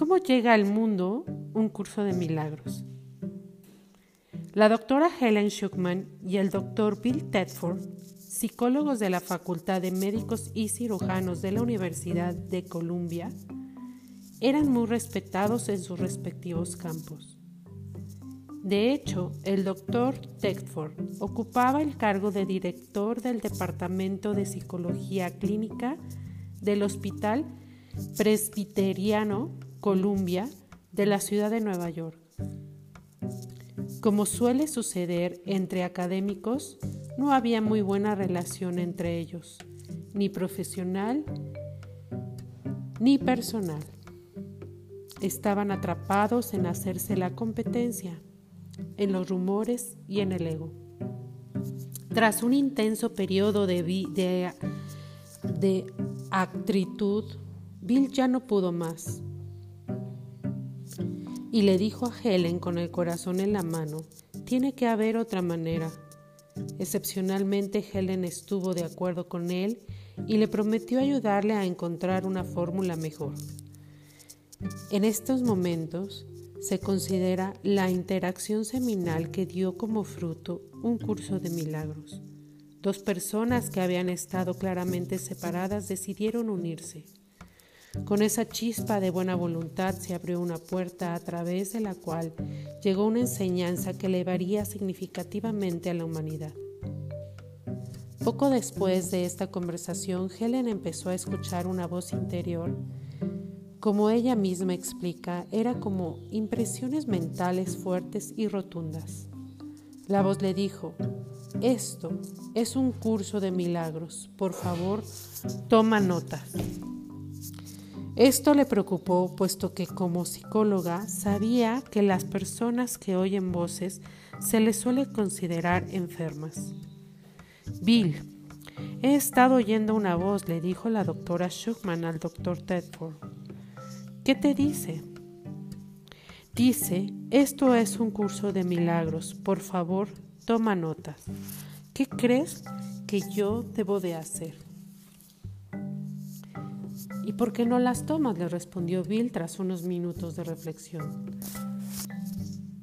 ¿Cómo llega al mundo un curso de milagros? La doctora Helen Schuckman y el doctor Bill Tedford, psicólogos de la Facultad de Médicos y Cirujanos de la Universidad de Columbia, eran muy respetados en sus respectivos campos. De hecho, el doctor Tedford ocupaba el cargo de director del Departamento de Psicología Clínica del Hospital Presbiteriano Columbia de la ciudad de Nueva York. Como suele suceder entre académicos, no había muy buena relación entre ellos, ni profesional ni personal. Estaban atrapados en hacerse la competencia, en los rumores y en el ego. Tras un intenso periodo de, de, de actitud, Bill ya no pudo más y le dijo a Helen con el corazón en la mano, tiene que haber otra manera. Excepcionalmente Helen estuvo de acuerdo con él y le prometió ayudarle a encontrar una fórmula mejor. En estos momentos se considera la interacción seminal que dio como fruto un curso de milagros. Dos personas que habían estado claramente separadas decidieron unirse. Con esa chispa de buena voluntad se abrió una puerta a través de la cual llegó una enseñanza que elevaría significativamente a la humanidad. Poco después de esta conversación, Helen empezó a escuchar una voz interior. Como ella misma explica, era como impresiones mentales fuertes y rotundas. La voz le dijo, esto es un curso de milagros, por favor, toma nota. Esto le preocupó puesto que como psicóloga sabía que las personas que oyen voces se les suele considerar enfermas. Bill, he estado oyendo una voz, le dijo la doctora Schuckman al doctor Tedford. ¿Qué te dice? Dice, esto es un curso de milagros, por favor, toma notas. ¿Qué crees que yo debo de hacer? ¿Y por qué no las tomas? le respondió Bill tras unos minutos de reflexión.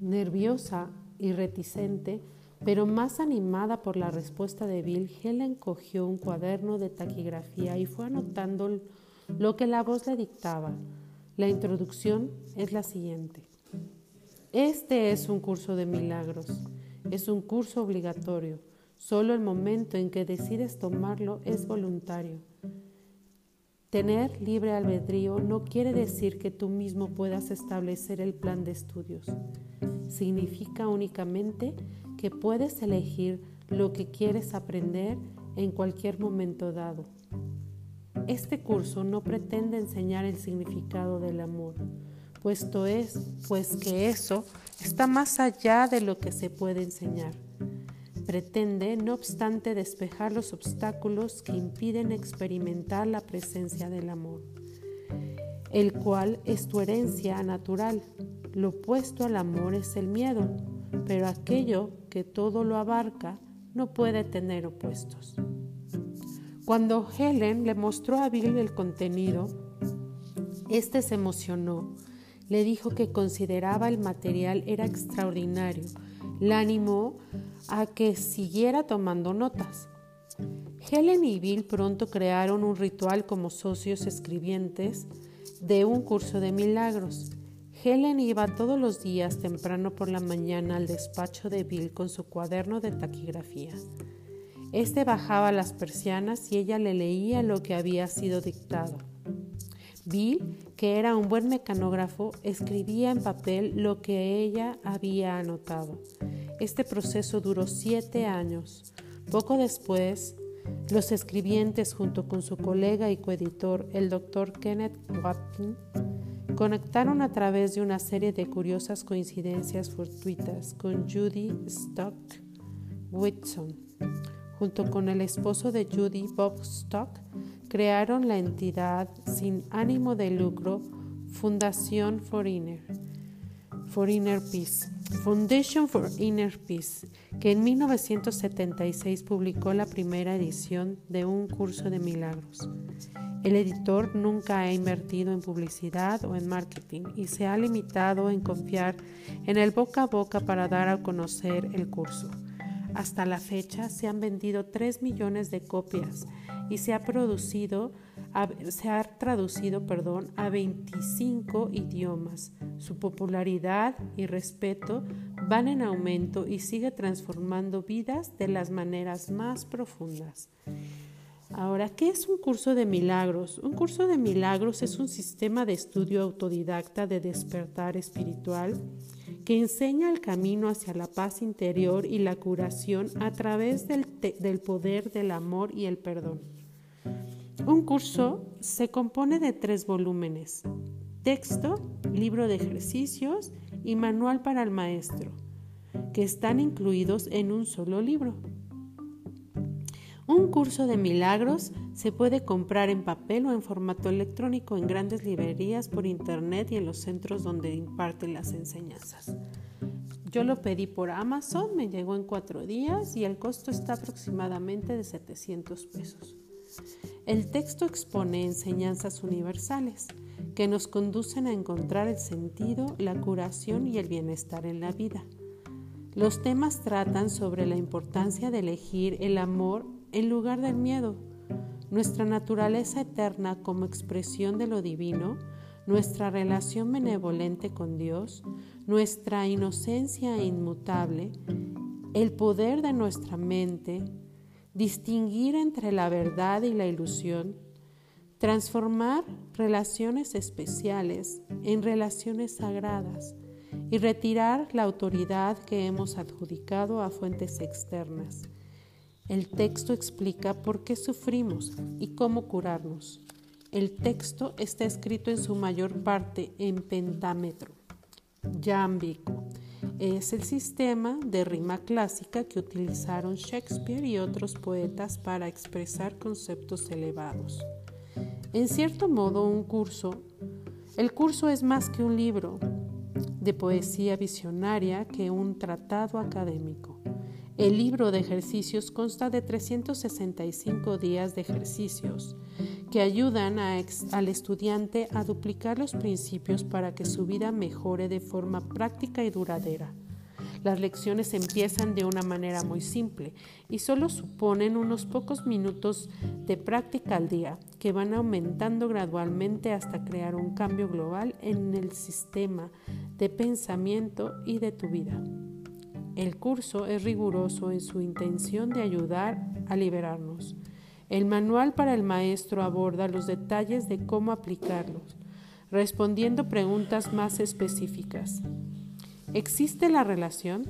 Nerviosa y reticente, pero más animada por la respuesta de Bill, Helen cogió un cuaderno de taquigrafía y fue anotando lo que la voz le dictaba. La introducción es la siguiente. Este es un curso de milagros. Es un curso obligatorio. Solo el momento en que decides tomarlo es voluntario. Tener libre albedrío no quiere decir que tú mismo puedas establecer el plan de estudios. Significa únicamente que puedes elegir lo que quieres aprender en cualquier momento dado. Este curso no pretende enseñar el significado del amor, puesto es, pues que eso está más allá de lo que se puede enseñar. Pretende, no obstante, despejar los obstáculos que impiden experimentar la presencia del amor, el cual es tu herencia natural. Lo opuesto al amor es el miedo, pero aquello que todo lo abarca no puede tener opuestos. Cuando Helen le mostró a Bill el contenido, este se emocionó. Le dijo que consideraba el material era extraordinario. La animó a que siguiera tomando notas. Helen y Bill pronto crearon un ritual como socios escribientes de un curso de milagros. Helen iba todos los días temprano por la mañana al despacho de Bill con su cuaderno de taquigrafía. Este bajaba las persianas y ella le leía lo que había sido dictado. Bill, que era un buen mecanógrafo, escribía en papel lo que ella había anotado. Este proceso duró siete años. Poco después, los escribientes, junto con su colega y coeditor, el doctor Kenneth Watkin, conectaron a través de una serie de curiosas coincidencias fortuitas con Judy Stock Whitson. Junto con el esposo de Judy, Bob Stock, crearon la entidad sin ánimo de lucro Fundación for Inner, for Inner Peace Foundation for Inner Peace, que en 1976 publicó la primera edición de un curso de milagros. El editor nunca ha invertido en publicidad o en marketing y se ha limitado en confiar en el boca a boca para dar a conocer el curso. Hasta la fecha se han vendido 3 millones de copias y se ha producido se ha traducido perdón, a 25 idiomas. Su popularidad y respeto van en aumento y sigue transformando vidas de las maneras más profundas. Ahora, ¿qué es un curso de milagros? Un curso de milagros es un sistema de estudio autodidacta de despertar espiritual que enseña el camino hacia la paz interior y la curación a través del, poder del amor y el perdón. Un curso se compone de tres volúmenes, texto, libro de ejercicios y manual para el maestro, que están incluidos en un solo libro. Un curso de milagros se puede comprar en papel o en formato electrónico en grandes librerías por internet y en los centros donde imparten las enseñanzas. Yo lo pedí por Amazon, me llegó en cuatro días y el costo está aproximadamente de 700 pesos. El texto expone enseñanzas universales que nos conducen a encontrar el sentido, la curación y el bienestar en la vida. Los temas tratan sobre la importancia de elegir el amor en lugar del miedo, nuestra naturaleza eterna como expresión de lo divino, nuestra relación benevolente con Dios, nuestra inocencia inmutable, el poder de nuestra mente, distinguir entre la verdad y la ilusión, transformar relaciones especiales en relaciones sagradas y retirar la autoridad que hemos adjudicado a fuentes externas el texto explica por qué sufrimos y cómo curarnos. El texto está escrito en su mayor parte en pentámetro, yámbico. Es el sistema de rima clásica que utilizaron Shakespeare y otros poetas para expresar conceptos elevados. En cierto modo, un curso, el curso es más que un libro de poesía visionaria que un tratado académico. El libro de ejercicios consta de 365 días de ejercicios que ayudan al estudiante a duplicar los principios para que su vida mejore de forma práctica y duradera. Las lecciones empiezan de una manera muy simple y solo suponen unos pocos minutos de práctica al día que van aumentando gradualmente hasta crear un cambio global en el sistema de pensamiento y de tu vida. El curso es riguroso en su intención de ayudar a liberarnos. El manual para el maestro aborda los detalles de cómo aplicarlos, respondiendo preguntas más específicas. ¿Existe la relación?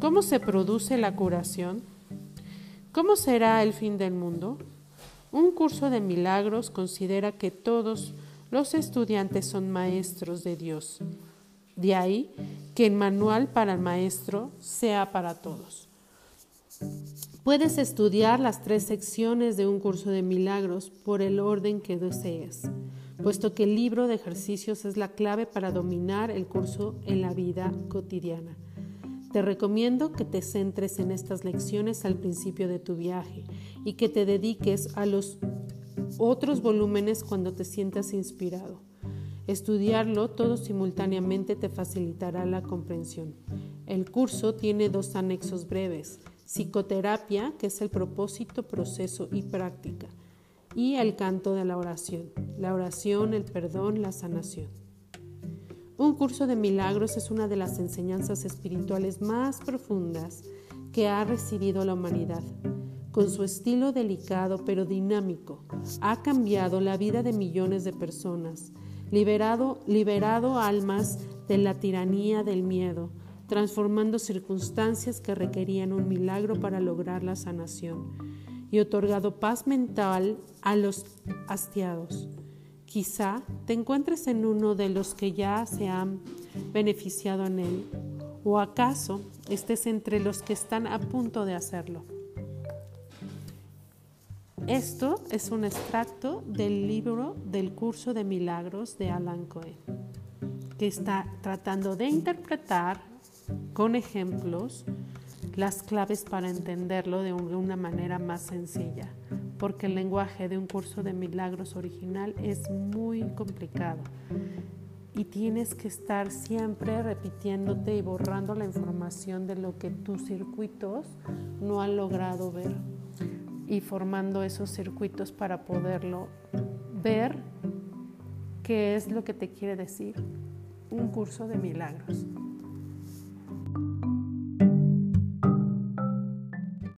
¿Cómo se produce la curación? ¿Cómo será el fin del mundo? Un curso de milagros considera que todos los estudiantes son maestros de Dios. De ahí que el manual para el maestro sea para todos. Puedes estudiar las tres secciones de un curso de milagros por el orden que desees, puesto que el libro de ejercicios es la clave para dominar el curso en la vida cotidiana. Te recomiendo que te centres en estas lecciones al principio de tu viaje y que te dediques a los otros volúmenes cuando te sientas inspirado. Estudiarlo todo simultáneamente te facilitará la comprensión. El curso tiene dos anexos breves, psicoterapia, que es el propósito, proceso y práctica, y el canto de la oración, la oración, el perdón, la sanación. Un curso de milagros es una de las enseñanzas espirituales más profundas que ha recibido la humanidad. Con su estilo delicado pero dinámico, ha cambiado la vida de millones de personas liberado, liberado almas de la tiranía del miedo, transformando circunstancias que requerían un milagro para lograr la sanación y otorgado paz mental a los hastiados. Quizá te encuentres en uno de los que ya se han beneficiado en él, o acaso estés entre los que están a punto de hacerlo. Esto es un extracto del libro del curso de milagros de Alan Cohen, que está tratando de interpretar con ejemplos las claves para entenderlo de una manera más sencilla, porque el lenguaje de un curso de milagros original es muy complicado y tienes que estar siempre repitiéndote y borrando la información de lo que tus circuitos no han logrado ver y formando esos circuitos para poderlo ver qué es lo que te quiere decir un curso de milagros.